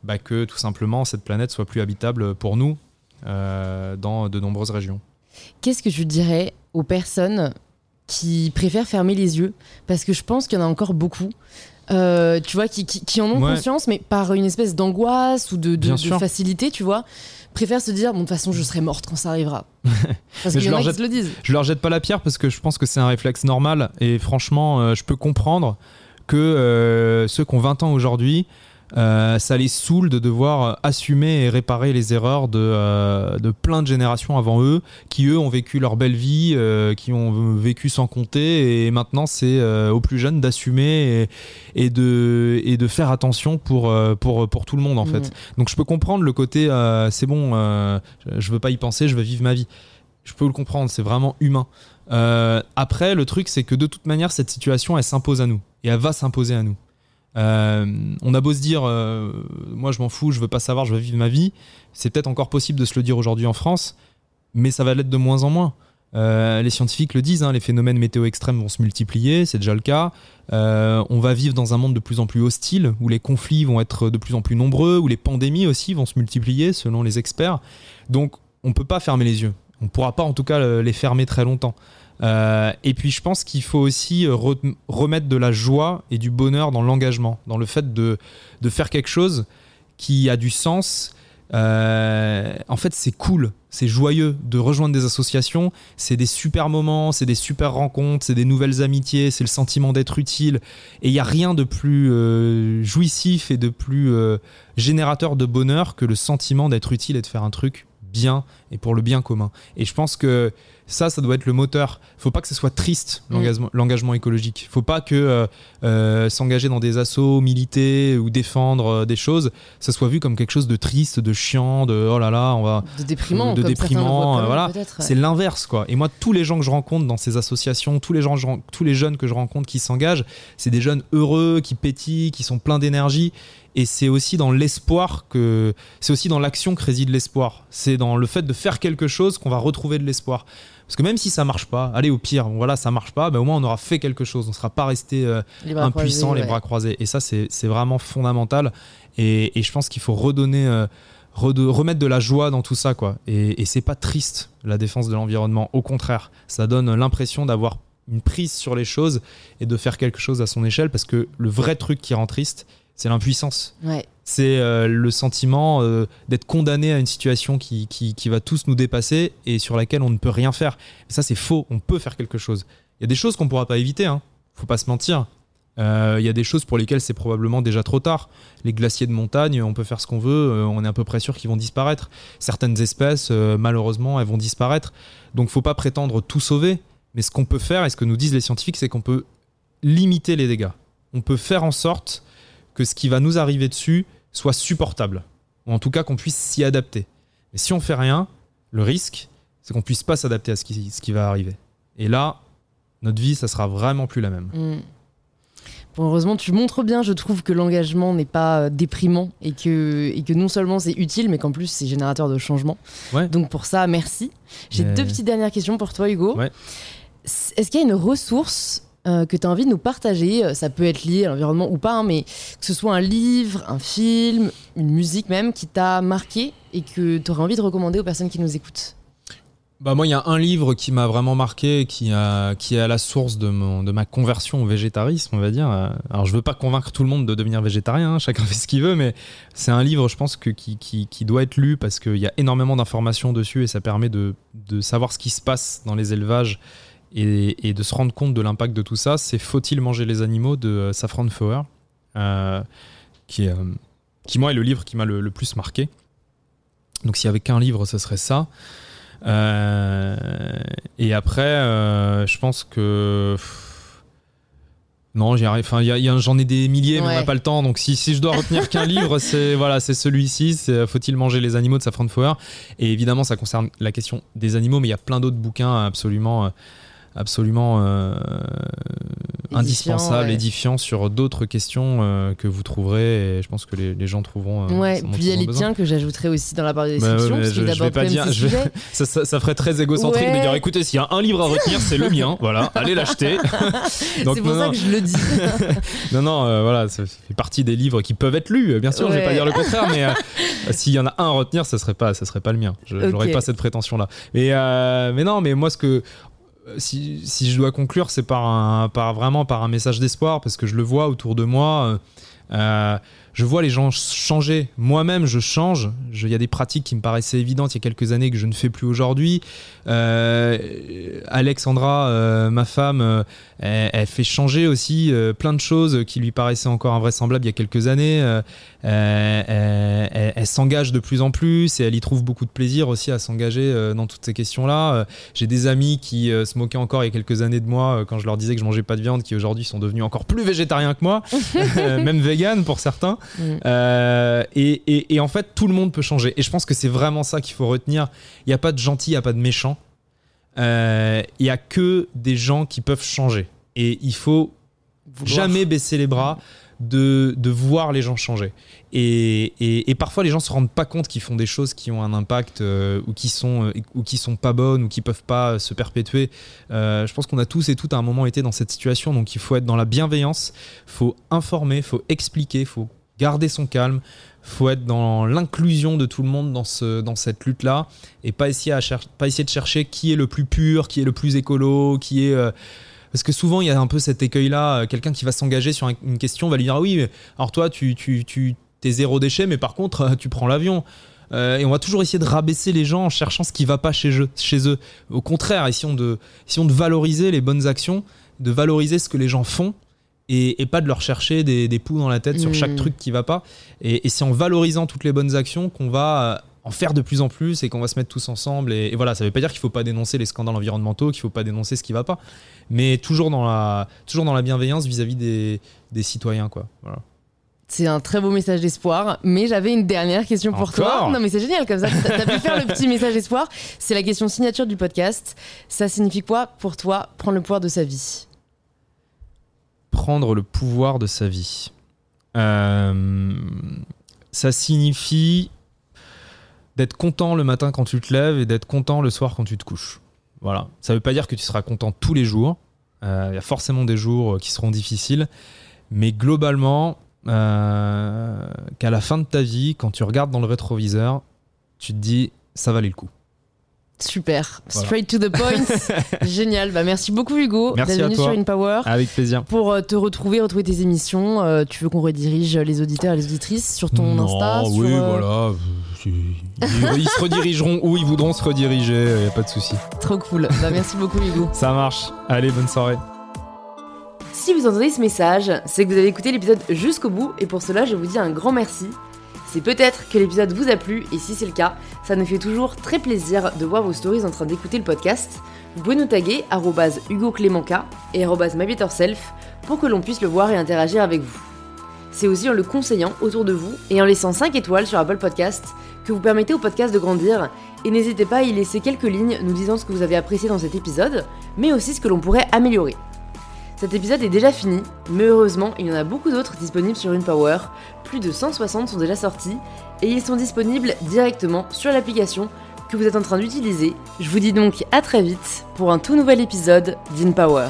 bah, que tout simplement cette planète soit plus habitable pour nous euh, dans de nombreuses régions. Qu'est-ce que je dirais aux personnes qui préfèrent fermer les yeux? Parce que je pense qu'il y en a encore beaucoup. euh, tu vois, qui, qui- qui en ont Ouais. conscience, mais par une espèce d'angoisse ou de, facilité, tu vois, préfèrent se dire, bon, de toute façon, je serai morte quand ça arrivera. Parce qu'il y en qui se le disent. Je leur jette pas la pierre parce que je pense que c'est un réflexe normal et franchement, euh, je peux comprendre que euh, ceux qui ont 20 ans aujourd'hui, euh, ça les saoule de devoir assumer et réparer les erreurs de, euh, de plein de générations avant eux, qui eux ont vécu leur belle vie, euh, qui ont vécu sans compter, et maintenant c'est aux plus jeunes d'assumer et, et de, et de faire attention pour, pour, pour tout le monde en fait. Mm. Donc je peux comprendre le côté c'est bon, je- je veux pas y penser, je veux vivre ma vie. Je peux le comprendre, c'est vraiment humain. Euh, après, le truc, c'est que de toute manière, cette situation, elle s'impose à nous. Et elle va s'imposer à nous. Euh, on a beau se dire, euh, moi je m'en fous, je veux pas savoir, je veux vivre ma vie. C'est peut-être encore possible de se le dire aujourd'hui en France, mais ça va l'être de moins en moins. Les scientifiques le disent, hein, les phénomènes météo extrêmes vont se multiplier, c'est déjà le cas. On va vivre dans un monde de plus en plus hostile, où les conflits vont être de plus en plus nombreux, où les pandémies aussi vont se multiplier, selon les experts. Donc, on peut pas fermer les yeux. On ne pourra pas, en tout cas, le- les fermer très longtemps. Euh, et puis, je pense qu'il faut aussi euh, re- remettre de la joie et du bonheur dans l'engagement, dans le fait de, de faire quelque chose qui a du sens. Euh, en fait, c'est cool, c'est joyeux de rejoindre des associations. C'est des super moments, c'est des super rencontres, c'est des nouvelles amitiés, c'est le sentiment d'être utile. Et il n'y a rien de plus jouissif et de plus générateur de bonheur que le sentiment d'être utile et de faire un truc bien et pour le bien commun. Et je pense que Ça, ça doit être le moteur. Faut pas que ce soit triste mm. l'engagement, l'engagement écologique. Faut pas que euh, euh, s'engager dans des assauts, militer ou défendre euh, des choses, ça soit vu comme quelque chose de triste, de chiant, de oh là là, on va de déprimant, de déprimant. voilà, c'est l'inverse quoi. Et moi, tous les gens que je rencontre dans ces associations, tous les gens, tous les jeunes que je rencontre qui s'engagent, c'est des jeunes heureux, qui pétillent, qui sont pleins d'énergie. Et c'est aussi dans l'espoir que. C'est aussi dans l'action que réside l'espoir. C'est dans le fait de faire quelque chose qu'on va retrouver de l'espoir. Parce que même si ça marche pas, allez au pire, voilà, ça marche pas, ben au moins on aura fait quelque chose. On ne sera pas resté euh, impuissant, les bras croisés. Et ça, c'est vraiment fondamental. Et, je pense qu'il faut redonner, euh, remettre de la joie dans tout ça, quoi. Et, et c'est pas triste la défense de l'environnement. Au contraire, ça donne l'impression d'avoir une prise sur les choses et de faire quelque chose à son échelle. Parce que le vrai truc qui rend triste, c'est l'impuissance. C'est euh, le sentiment euh, d'être condamné à une situation qui, qui, va tous nous dépasser et sur laquelle on ne peut rien faire. Et ça, c'est faux. On peut faire quelque chose. Il y a des choses qu'on ne pourra pas éviter. Hein. Faut pas se mentir. Euh, il y a des choses pour lesquelles c'est probablement déjà trop tard. Les glaciers de montagne, on peut faire ce qu'on veut, on est à peu près sûr qu'ils vont disparaître. Certaines espèces, malheureusement, elles vont disparaître. Donc faut pas prétendre tout sauver. Mais ce qu'on peut faire, et ce que nous disent les scientifiques, c'est qu'on peut limiter les dégâts. On peut faire en sorte que ce qui va nous arriver dessus soit supportable. Ou en tout cas qu'on puisse s'y adapter. Mais si on fait rien, le risque, c'est qu'on puisse pas s'adapter à ce qui, ce qui va arriver. Et là, notre vie, ça sera vraiment plus la même. Mm. Bon, heureusement, tu montres bien, je trouve, que l'engagement n'est pas euh, déprimant et que, et que non seulement c'est utile, mais qu'en plus c'est générateur de changement. Donc pour ça, merci. J'ai deux petites dernières questions pour toi, Hugo. Est-ce qu'il y a une ressource euh, que tu as envie de nous partager. Euh, ça peut être lié à l'environnement ou pas, hein, mais que ce soit un livre, un film, une musique même qui t'a marqué et que tu aurais envie de recommander aux personnes qui nous écoutent. Bah moi, il y a un livre qui m'a vraiment marqué, qui, a, qui est à la source de, mon, de ma conversion au végétarisme, on va dire. Alors, je veux pas convaincre tout le monde de devenir végétarien, hein, chacun fait ce qu'il veut, mais c'est un livre, je pense, que, qui, qui, qui doit être lu parce qu'il y a énormément d'informations dessus et ça permet de, de, savoir ce qui se passe dans les élevages et, de se rendre compte de l'impact de tout ça, c'est Faut-il manger les animaux de euh, Safran Foer, euh, qui, est, euh, qui, moi, est le livre qui m'a le, plus marqué. Donc, s'il y avait qu'un livre, ce serait ça. et après, je pense que. Non, j'y arrive. Enfin, j'en ai des milliers, mais on n'a pas le temps. Donc, si, si je dois retenir qu'un livre, c'est voilà, c'est celui-ci. Faut-il manger les animaux de Safran Foer Et évidemment, ça concerne la question des animaux, mais il y a plein d'autres bouquins absolument absolument euh, indispensable, édifiant sur d'autres questions euh, que vous trouverez et je pense que les, gens trouveront. Euh, ouais, puis il y a les tiens que j'ajouterai aussi dans la barre de description. je, vais pas dire, ça, ferait très égocentrique de dire écoutez, s'il y a un livre à retenir, c'est le mien, voilà, allez l'acheter. c'est pour ça que je le dis. non, non, voilà, ça fait partie des livres qui peuvent être lus, bien sûr, je vais pas dire le contraire, mais s'il y en a un à retenir, ça serait pas, ça serait pas le mien. Je n'aurais pas cette prétention-là. Mais, mais non, mais moi, ce que euh, si, si, je dois conclure, c'est par, un, vraiment par un message d'espoir, parce que je le vois autour de moi. Euh, euh, je vois les gens changer. Moi-même, je change. Il y a des pratiques qui me paraissaient évidentes il y a quelques années que je ne fais plus aujourd'hui. Alexandra, ma femme, elle, fait changer aussi plein de choses qui lui paraissaient encore invraisemblables il y a quelques années. Euh, elle, s'engage de plus en plus et elle y trouve beaucoup de plaisir aussi à s'engager euh, dans toutes ces questions-là. Euh, j'ai des amis qui se moquaient encore il y a quelques années de moi quand je leur disais que je mangeais pas de viande, qui aujourd'hui sont devenus encore plus végétariens que moi, même vegan pour certains. Mm. Et, et, en fait, tout le monde peut changer. Et je pense que c'est vraiment ça qu'il faut retenir. Il n'y a pas de gentil, il n'y a pas de méchant. Il n'y a que des gens qui peuvent changer. Et il faut jamais baisser les bras de, de voir les gens changer. Et, et, parfois, les gens se rendent pas compte qu'ils font des choses qui ont un impact euh, ou qui sont euh, ou qui sont pas bonnes ou qui peuvent pas se perpétuer. Euh, je pense qu'on a tous et toutes à un moment été dans cette situation, donc il faut être dans la bienveillance, faut informer, faut expliquer, faut garder son calme, faut être dans l'inclusion de tout le monde dans, ce, dans cette lutte-là et pas essayer, à de chercher qui est le plus pur, qui est le plus écolo, qui est parce que souvent, il y a un peu cet écueil-là. Euh, quelqu'un qui va s'engager sur une question va lui dire ah oui, alors toi, tu, t'es zéro déchet, mais par contre, euh, tu prends l'avion. Euh, et on va toujours essayer de rabaisser les gens en cherchant ce qui va pas chez eux. Chez eux. Au contraire, essayons de, essayons de valoriser les bonnes actions, de valoriser ce que les gens font et, pas de leur chercher des, des poux dans la tête sur chaque mmh. truc qui va pas. Et, et c'est en valorisant toutes les bonnes actions qu'on va en faire de plus en plus et qu'on va se mettre tous ensemble. Et, voilà, ça veut pas dire qu'il faut pas dénoncer les scandales environnementaux, qu'il faut pas dénoncer ce qui va pas, mais toujours dans la, toujours dans la bienveillance vis-à-vis des, des, citoyens, quoi. Voilà. C'est un très beau message d'espoir, mais j'avais une dernière question pour toi. Non, mais c'est génial comme ça. T'as pu faire le petit message d'espoir. C'est la question signature du podcast. Ça signifie quoi pour toi prendre le pouvoir de sa vie? Prendre le pouvoir de sa vie. Euh, ça signifie d'être content le matin quand tu te lèves et d'être content le soir quand tu te couches. Voilà. Ça ne veut pas dire que tu seras content tous les jours. Euh, il y a forcément des jours qui seront difficiles. Mais globalement, euh, qu'à la fin de ta vie, quand tu regardes dans le rétroviseur, tu te dis ça valait le coup. Super, straight to the point. Génial. Bah, merci beaucoup Hugo d'être venu sur InPower. Avec plaisir. Pour euh, te retrouver, retrouver tes émissions, euh, tu veux qu'on redirige les auditeurs et les auditrices sur ton non, Insta Oui, voilà. Ils, se redirigeront où ils voudront se rediriger, il n'y a pas de souci. Trop cool. Bah, merci beaucoup Hugo. Ça marche. Allez, bonne soirée. Si vous entendez ce message, c'est que vous avez écouté l'épisode jusqu'au bout et pour cela je vous dis un grand merci. C'est peut-être que l'épisode vous a plu et si c'est le cas, ça nous fait toujours très plaisir de voir vos stories en train d'écouter le podcast. Vous pouvez nous taguer Hugo et mybetterself pour que l'on puisse le voir et interagir avec vous. C'est aussi en le conseillant autour de vous et en laissant 5 étoiles sur Apple Podcast que vous permettez au podcast de grandir et n'hésitez pas à y laisser quelques lignes nous disant ce que vous avez apprécié dans cet épisode, mais aussi ce que l'on pourrait améliorer. Cet épisode est déjà fini, mais heureusement, il y en a beaucoup d'autres disponibles sur InPower. Plus de 160 sont déjà sortis et ils sont disponibles directement sur l'application que vous êtes en train d'utiliser. Je vous dis donc à très vite pour un tout nouvel épisode d'InPower.